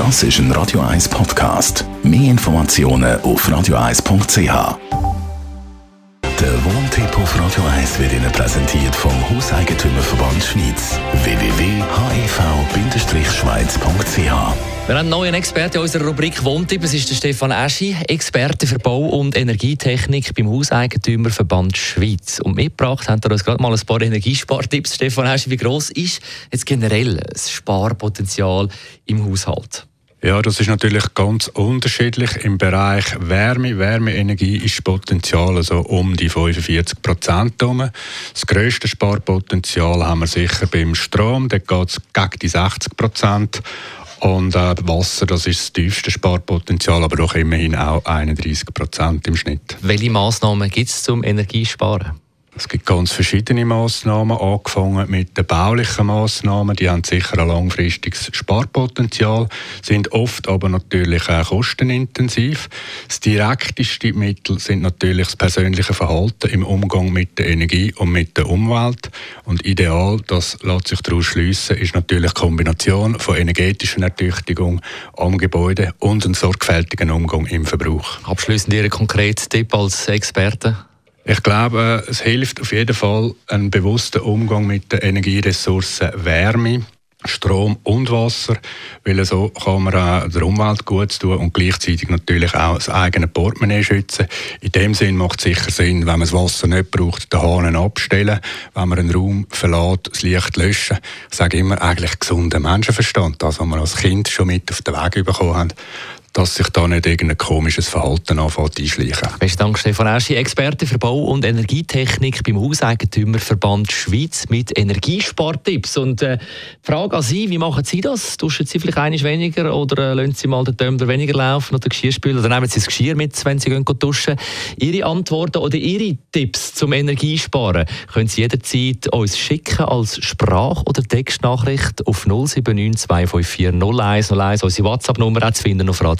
Das ist ein Radio 1 Podcast. Mehr Informationen auf radio1.ch. Der Wohntipp auf Radio 1 wird Ihnen präsentiert vom Hauseigentümerverband Schweiz. www.hev-schweiz.ch Wir haben einen neuen Experten in unserer Rubrik Wohntipp. Es ist der Stefan Eschi, Experte für Bau- und Energietechnik beim Hauseigentümerverband Schweiz. Und mitgebracht haben wir uns gerade mal ein paar Energiespartipps. Stefan Eschi, wie gross ist jetzt generell das Sparpotenzial im Haushalt? Ja, das ist natürlich ganz unterschiedlich. Im Bereich Wärme, Wärmeenergie ist das Potenzial also um die 45 Prozent Das grösste Sparpotenzial haben wir sicher beim Strom. Dort geht es gegen die 60 Prozent. Und äh, Wasser, das ist das tiefste Sparpotenzial, aber doch immerhin auch 31 Prozent im Schnitt. Welche Massnahmen gibt es zum Energiesparen? Es gibt ganz verschiedene Massnahmen, angefangen mit den baulichen Massnahmen. Die haben sicher ein langfristiges Sparpotenzial, sind oft aber natürlich auch kostenintensiv. Das direkteste Mittel sind natürlich das persönliche Verhalten im Umgang mit der Energie und mit der Umwelt. Und ideal, das lässt sich daraus schliessen, ist natürlich die Kombination von energetischer Ertüchtigung am Gebäude und einem sorgfältigen Umgang im Verbrauch. Abschließend Ihre konkreten Tipp als Experte? Ich glaube, es hilft auf jeden Fall ein bewusster Umgang mit den Energieressourcen Wärme. Strom und Wasser, weil so kann man auch der Umwelt gut tun und gleichzeitig natürlich auch das eigene Portemonnaie schützen. In dem Sinn macht es sicher Sinn, wenn man das Wasser nicht braucht, den Hahn abstellen, wenn man einen Raum verlässt, das Licht löschen. Ich sage immer, eigentlich gesunder Menschenverstand, das, was wir als Kind schon mit auf den Weg bekommen haben, dass sich da nicht irgendein komisches Verhalten anfängt einschleichen. Besten Dank, Stefan Eschi, Experte für Bau- und Energietechnik beim Hauseigentümerverband Schweiz mit Energiespartipps. Und äh, Frage an Sie, wie machen Sie das? Duschen Sie vielleicht einiges weniger oder äh, lassen Sie mal den Tumbler weniger laufen oder Geschirrspüler oder nehmen Sie das Geschirr mit, wenn Sie gehen duschen? Ihre Antworten oder Ihre Tipps zum Energiesparen können Sie jederzeit uns schicken als Sprach- oder Textnachricht auf 079 254 0101. Unsere WhatsApp-Nummer zu finden auf Radio